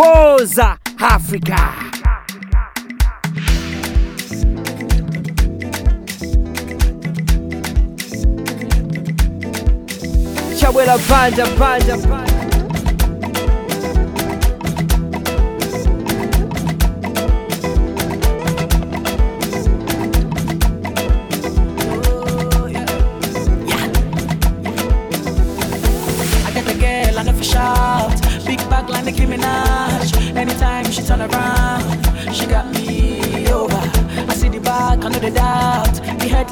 woza africa. Chabwera panja panja panja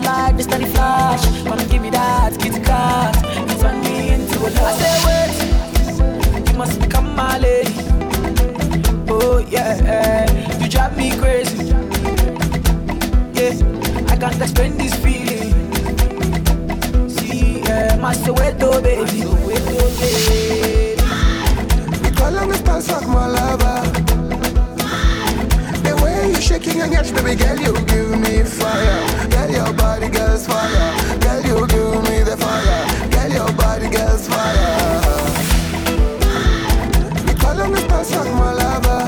Flash. Wanna give me that. You turn me into a love. I say, wait, you must become my lady. Oh, yeah, you drive me crazy. Yeah, I can't explain this feeling. See, yeah, baby. Soweto, baby. Me call the fuck my lover. You shaking your yash, baby girl, you give me fire. Girl, your body, girl's fire. Girl, you give me the fire. Girl, your body, girl's fire. Me call on stars, fuck my lover.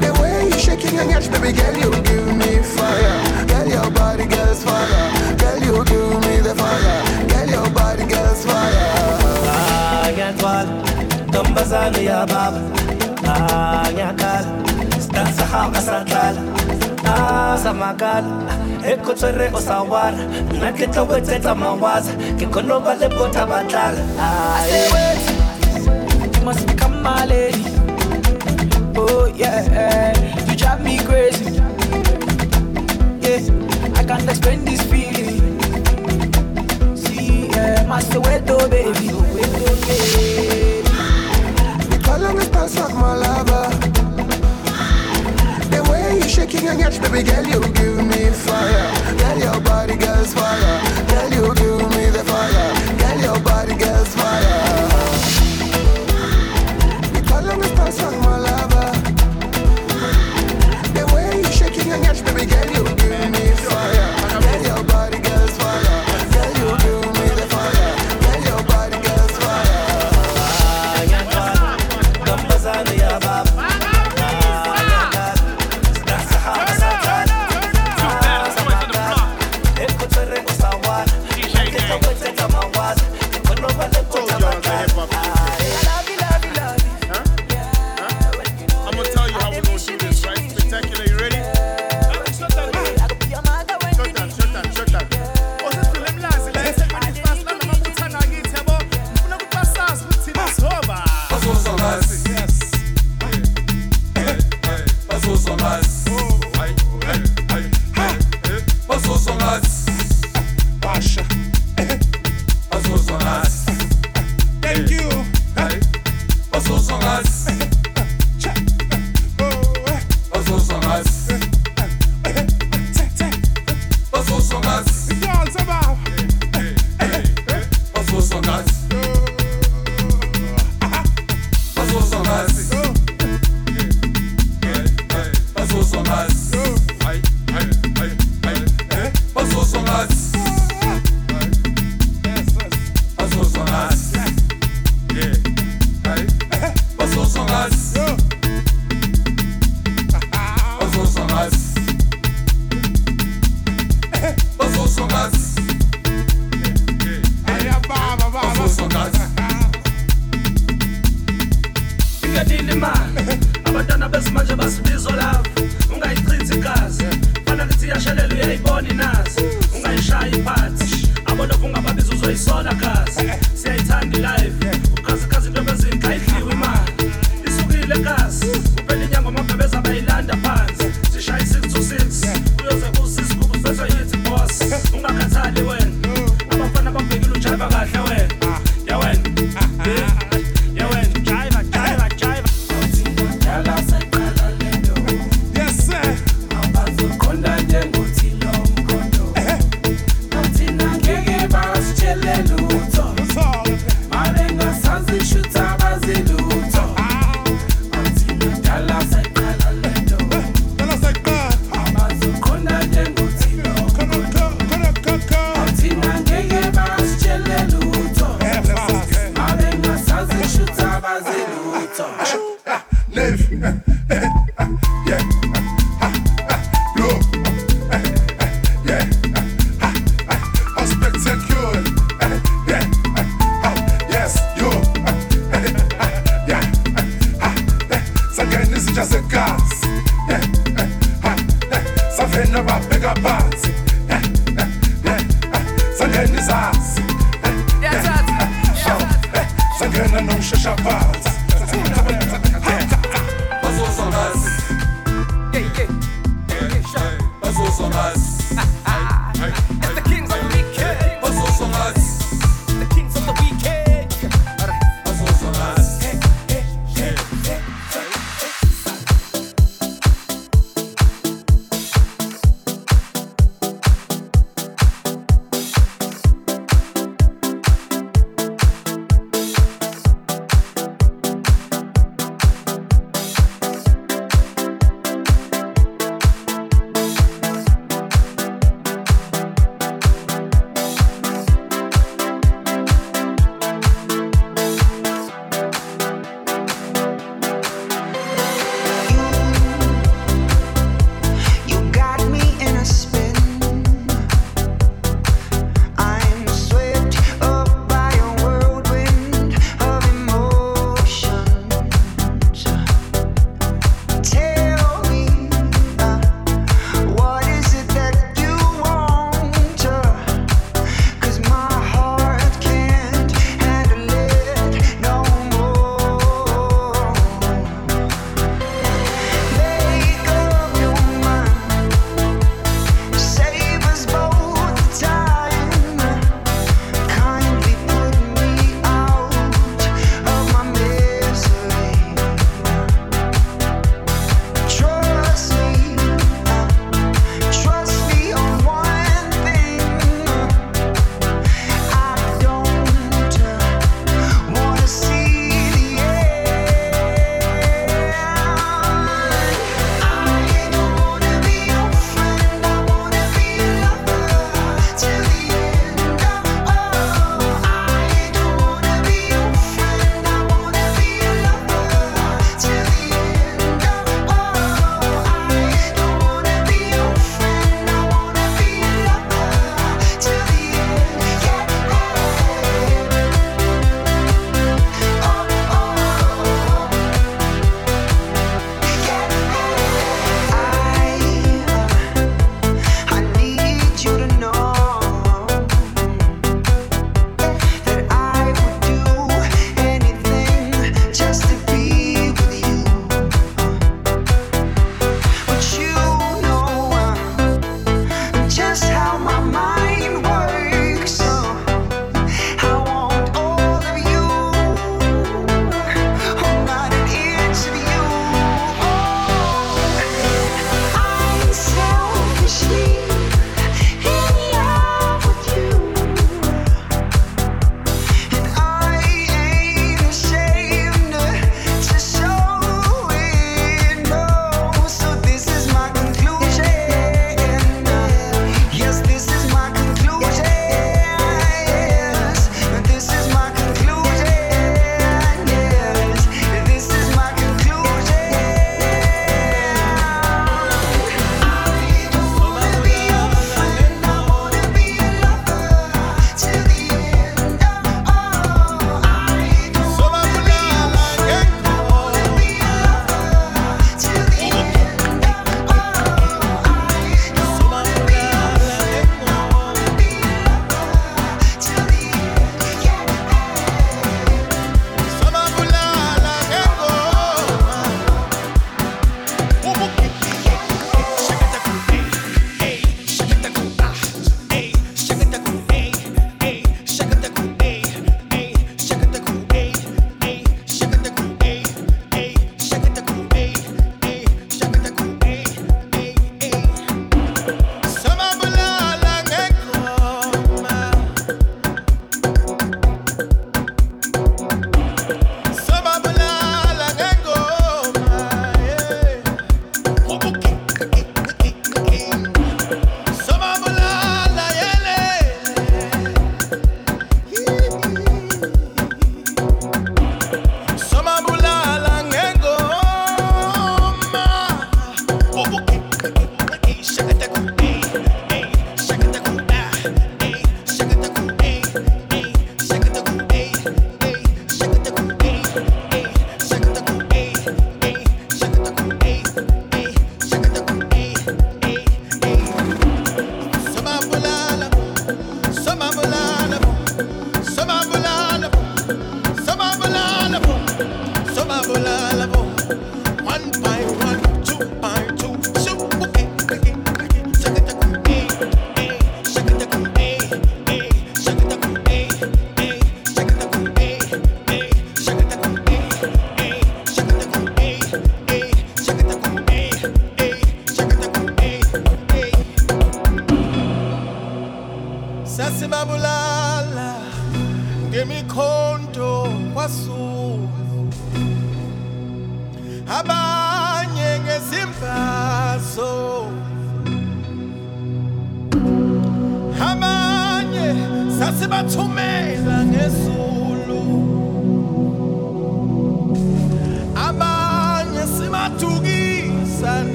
The way you shaking your yash, baby girl, you give me fire. Girl, your body, girl's fire. Girl, you give me the fire. Girl, your body, girl's fire. ngiyagcwala ntombazane yababa Ah, ngiyakhala sidansahamba sadlala ah, samakala ekhothwere osawara nna ke tlo kwetsetsa mawaza ke kgone ba le botha batlala ah, I say, wait, you must become my lady. Oh, yeah, you drive me crazy. Yeah, I can't explain this feeling. See, yeah, my Soweto, baby. Soweto, baby. Me call on the stars, fuck my lover. Shaking your yash, baby girl, you give me fire. Girl, your body, girl's fire.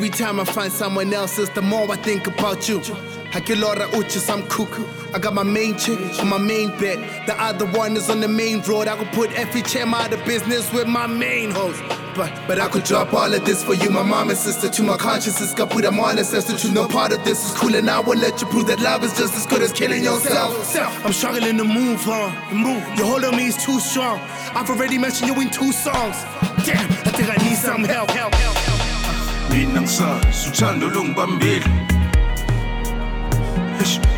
Every time I find someone else, it's the more I think about you. Hakilora uchis, I'm cuckoo. I got my main chick on my main bed. The other one is on the main road. I could put every chem out of business with my main host. But but I could drop all of this for you, my mom and sister. To my conscience, got put them on ancestor. To no part of this is cool, and I will let you prove that love is just as good as killing yourself. I'm struggling to move on. Move. Your hold on me is too strong. I've already mentioned you in two songs. Damn, I think I need some. Help, help, help. Mina ngisazi uthando lungibambile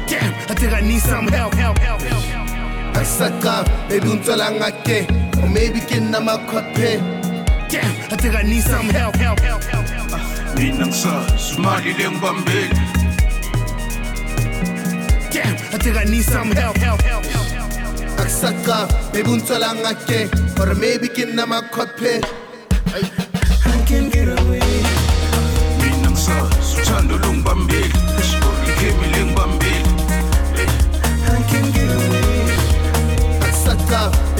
Damn, I think I need some help. Help, help, help. Asaka, maybe untola ngake Or maybe kina makhwaphe Damn, I think I need some help. Help, help, help. Mina ngisazi imali lengibambile Damn, I think I need some help. Help, help, help, help. Akusaka, maybe untola ngake Or maybe kina makhwaphe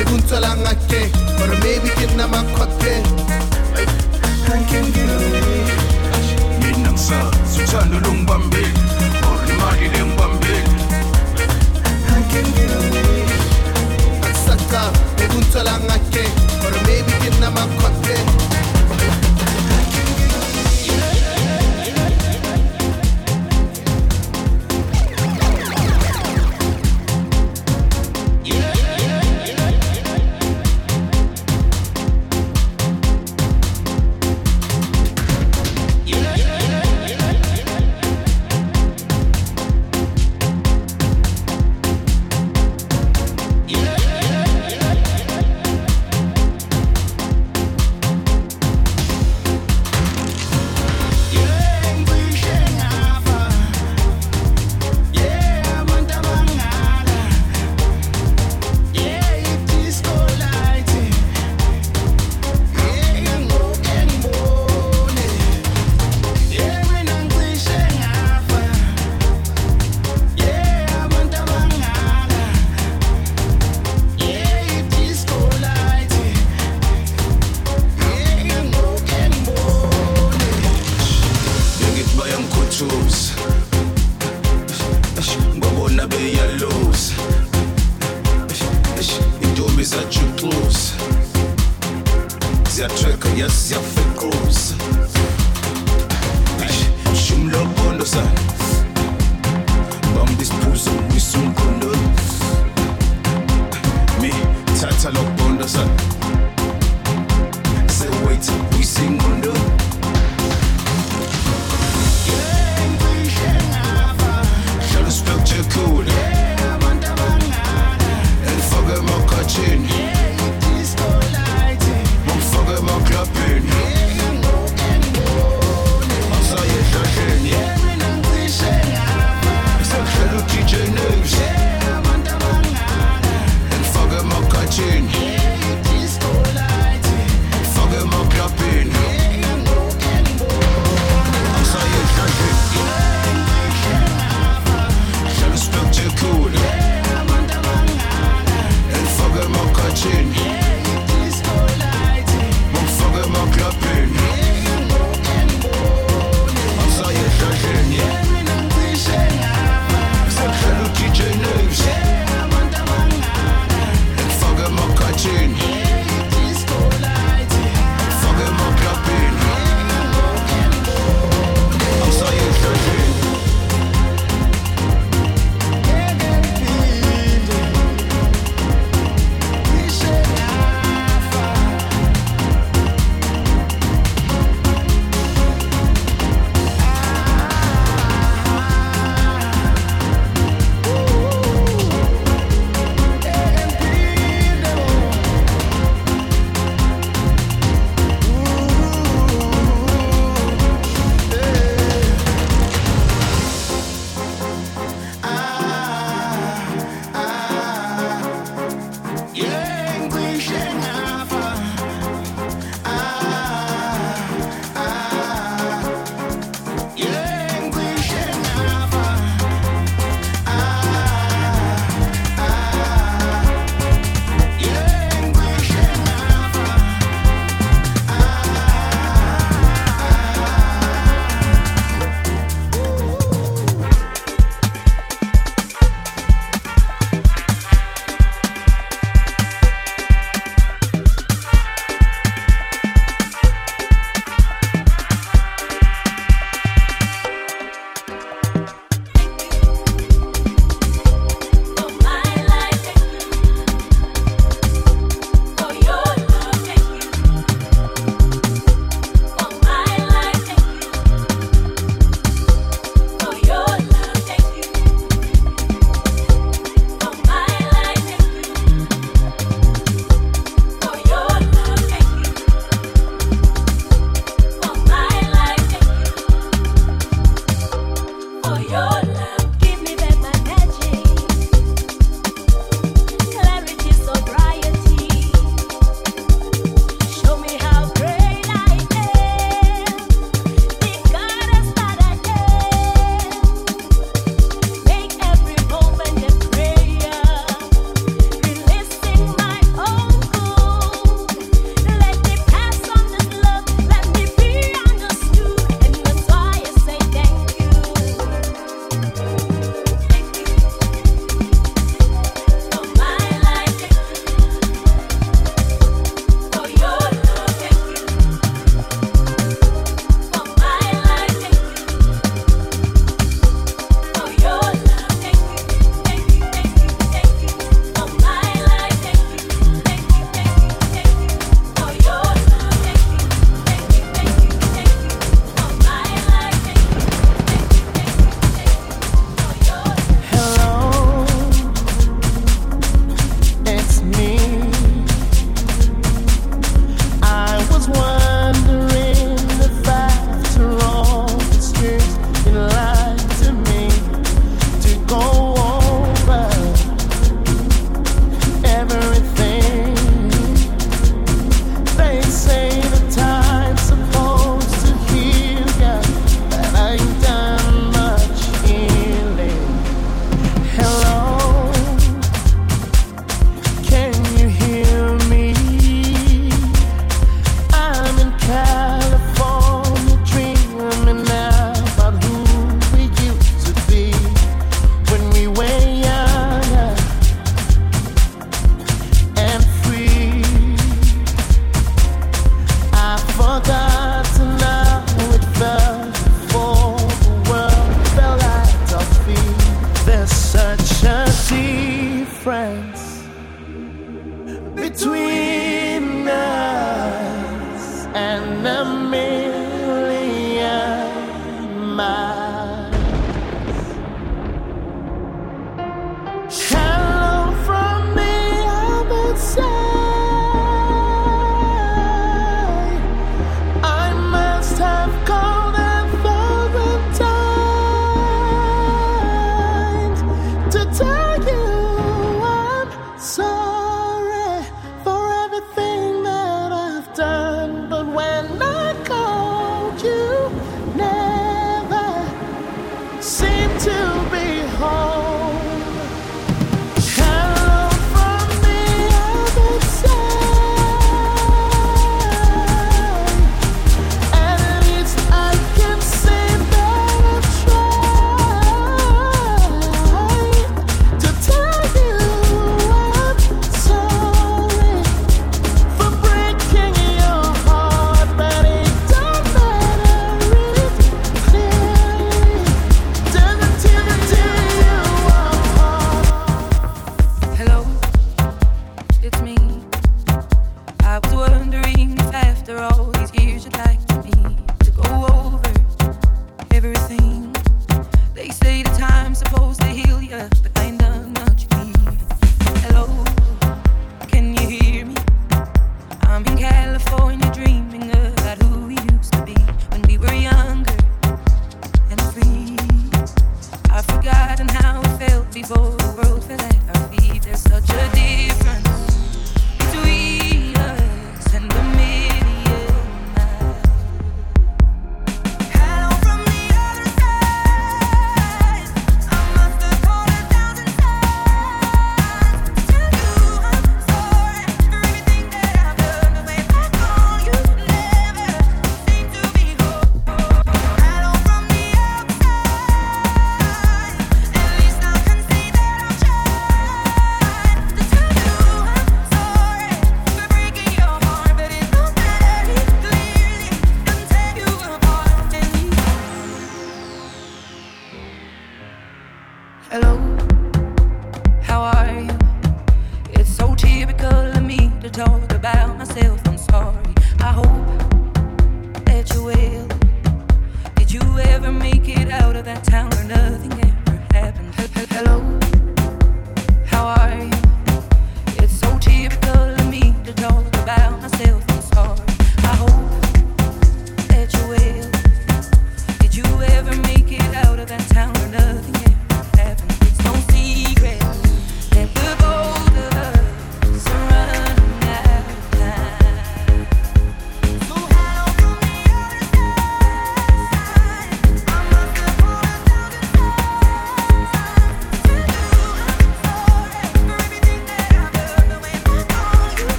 ekuntswe la ngake or maybe ke nna makhothe mina ngisazi uthando lungibambeli or imali lengibambeli akusacaba ekuntswe la ngake or maybe ke nna makhothe shoes babona beyalose. Intombi zajuxuza ziyatreka yes lose.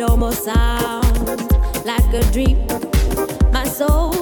it almost sounds like a dream. My soul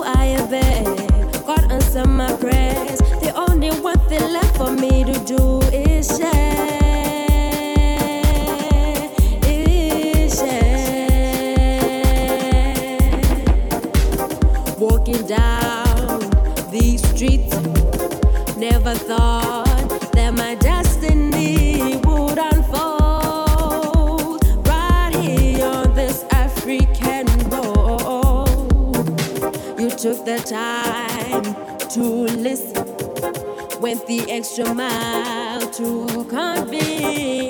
time to listen, went the extra mile to convince.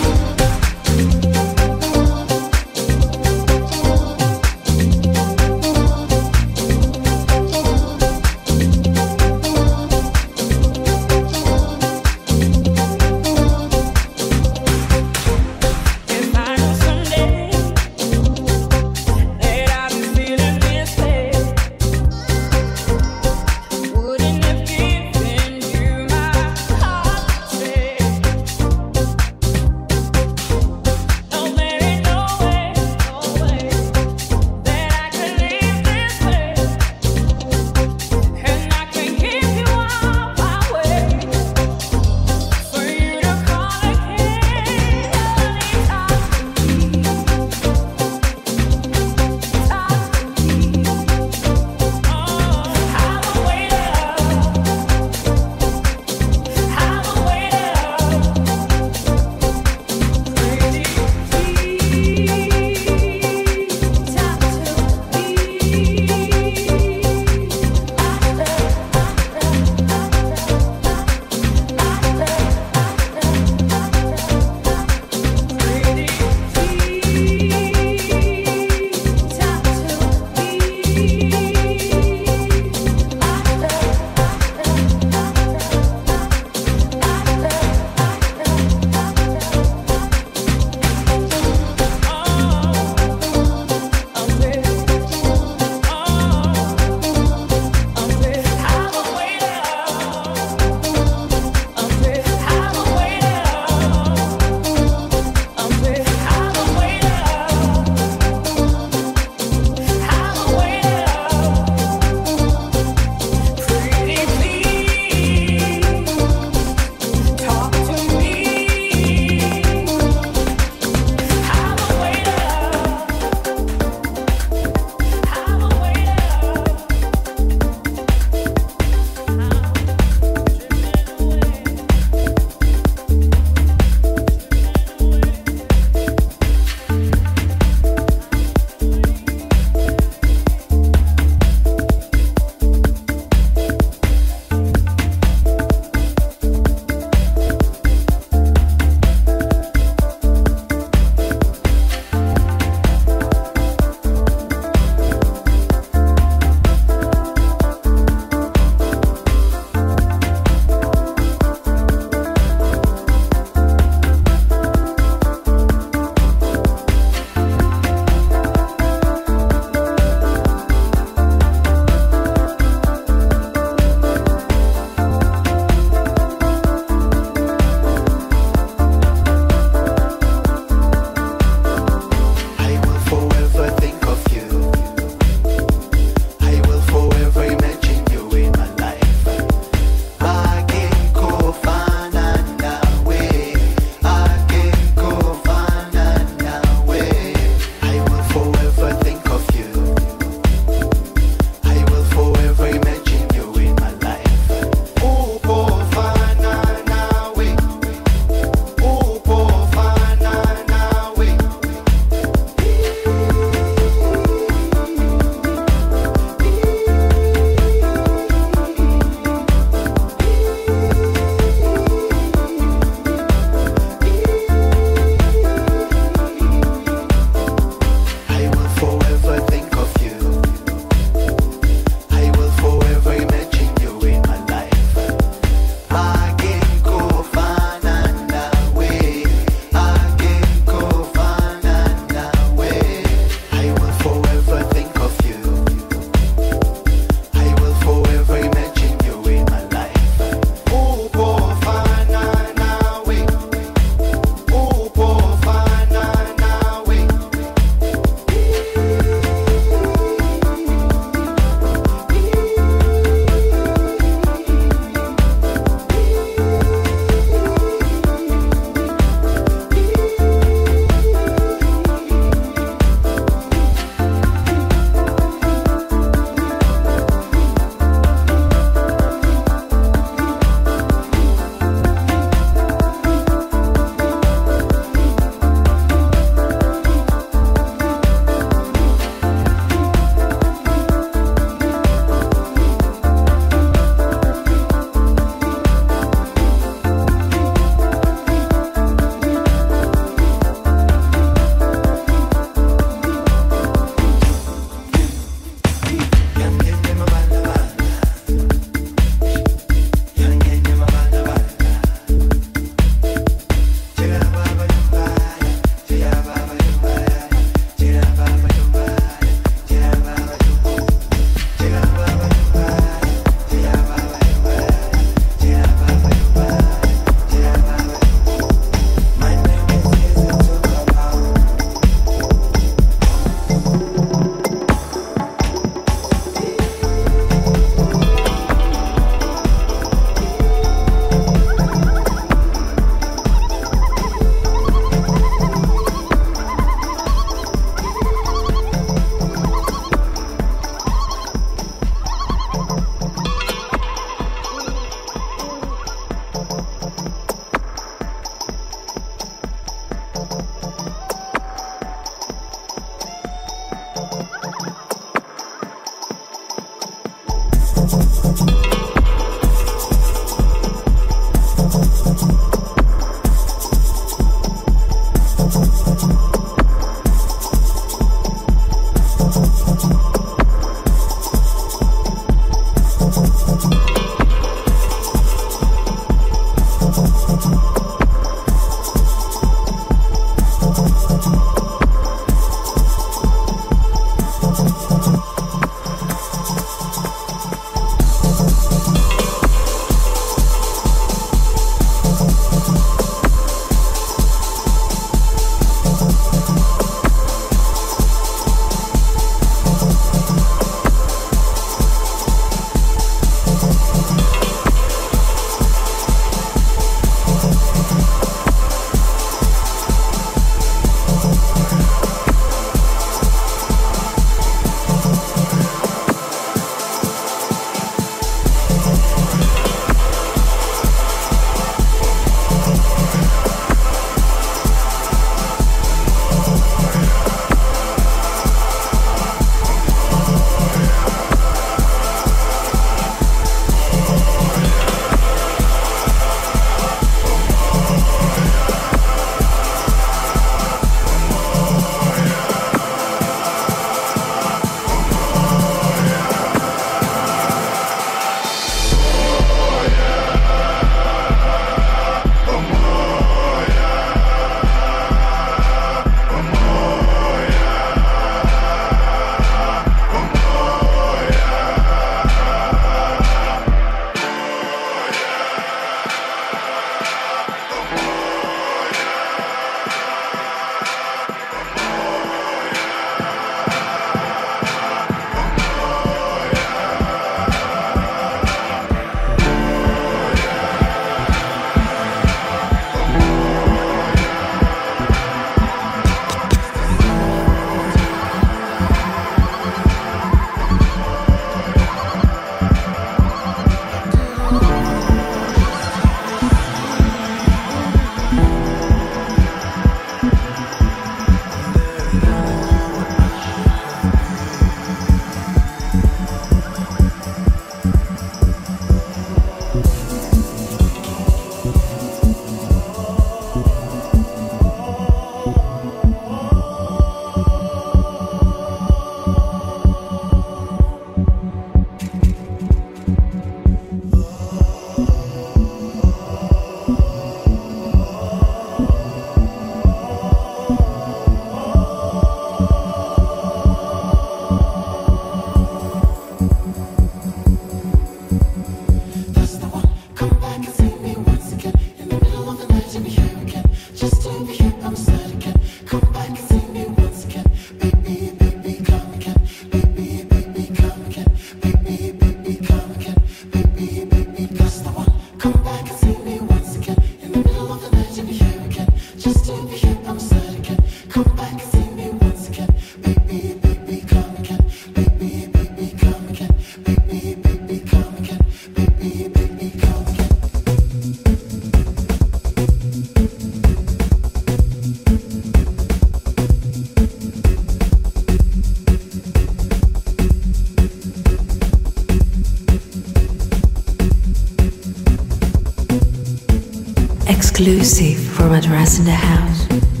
Exclusive from Address in the House.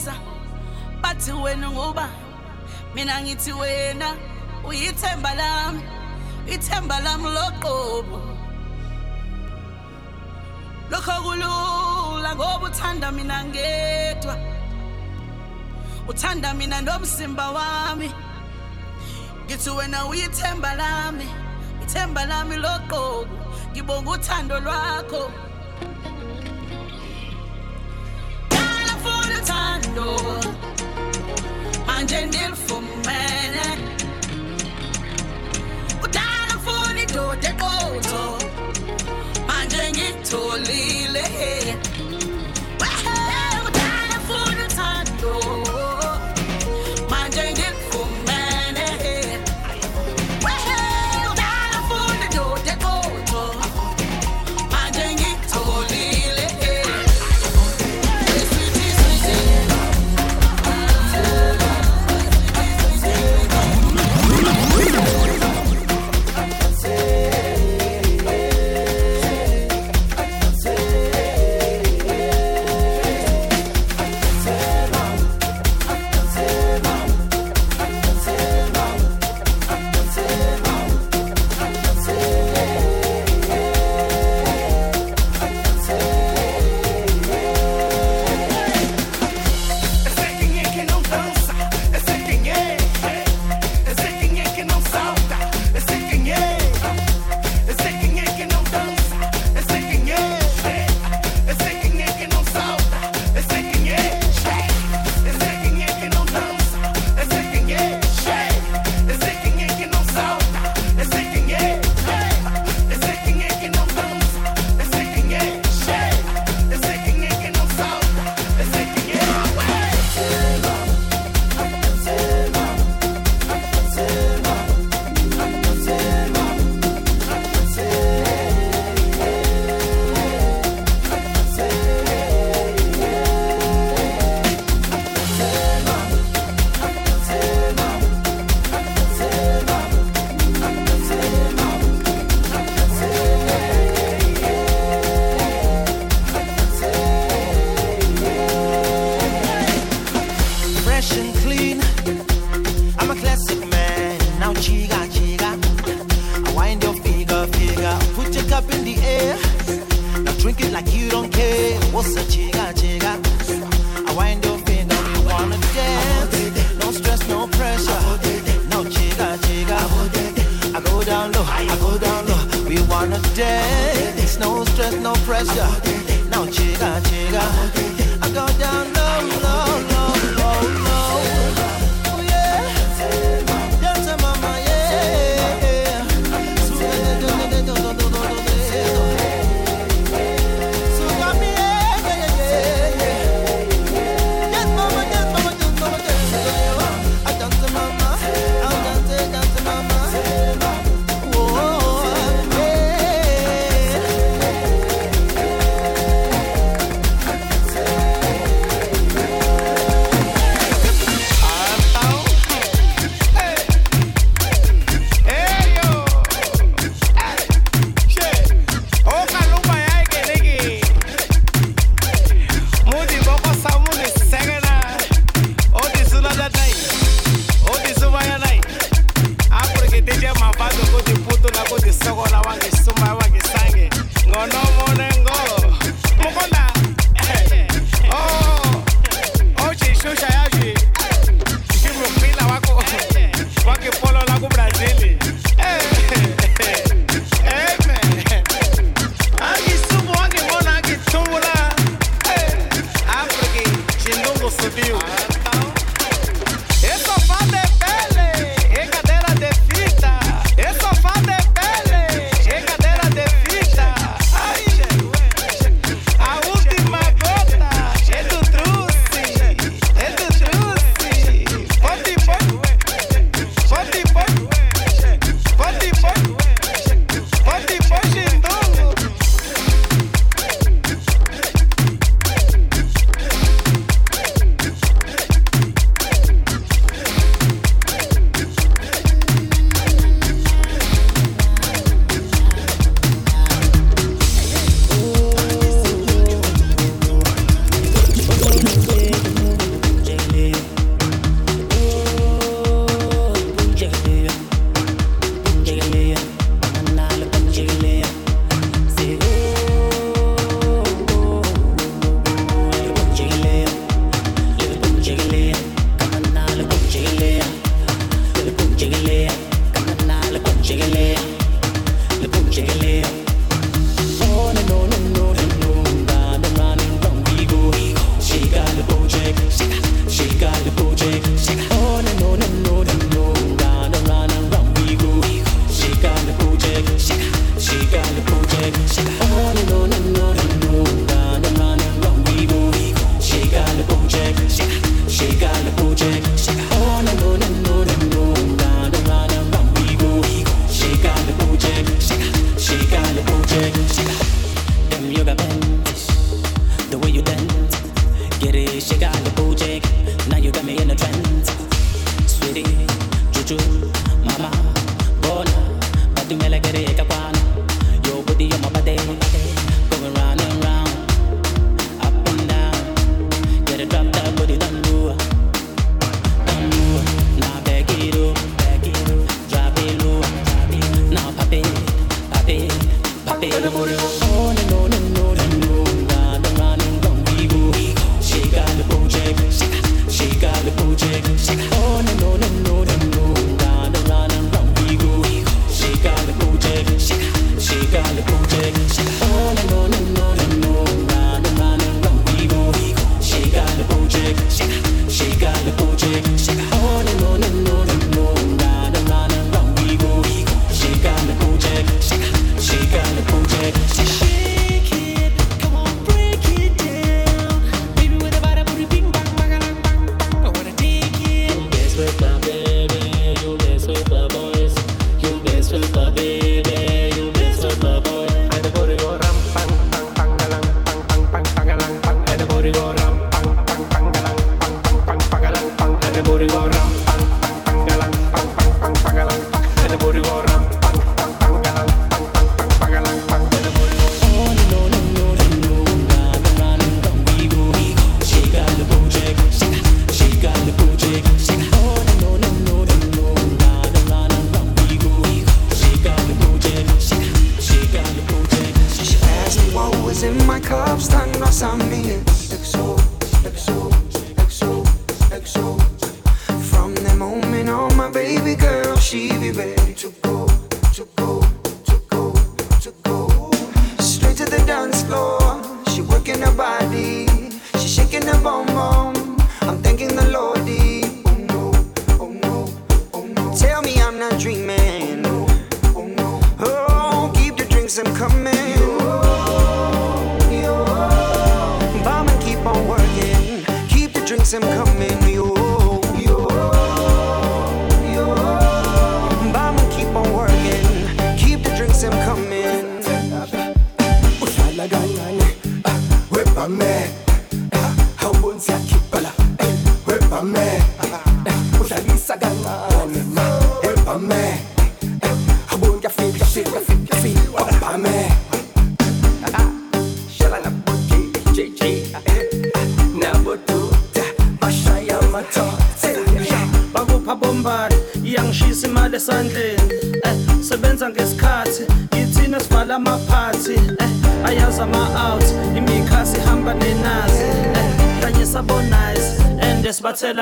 Ngibuza bathi wena nguba mina ngithi wena uyithemba lami ithemba lami loqobo. Lokho kulula ngoba uthanda mina ngedwa. Uthanda mina nomzimba wami. Ngithi wena uyithemba lami ithemba lami loqobo. Ngibonga uthando lwakho. Ngiyafuna uthando manje nilifumene udala funa indoda eqotho manje ngitholile Wehe, pressure. No chiga chiga.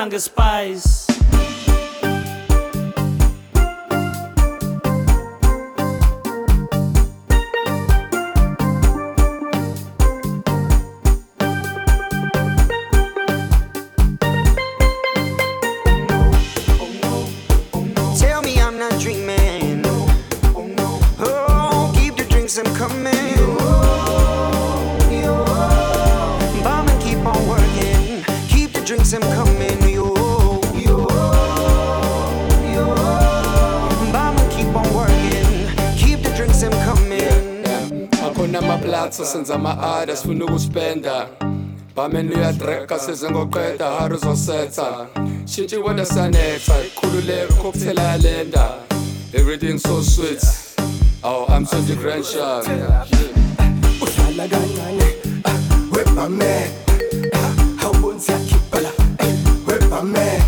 youngest spies. so senza ama-ada ukuspenda. Bameni uyadreka sezengoqeda hari uzosetha shintshi siyanetha yalenda. Everything so sweet. Oh i'm so degrenshan udlala kancane ah, webame awubonsi ah, yakhibhala eh, webame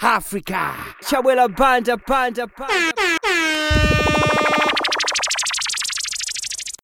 africa Chabwera banda banda banda